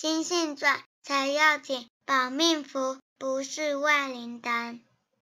心性转才要紧保命符不是万灵丹。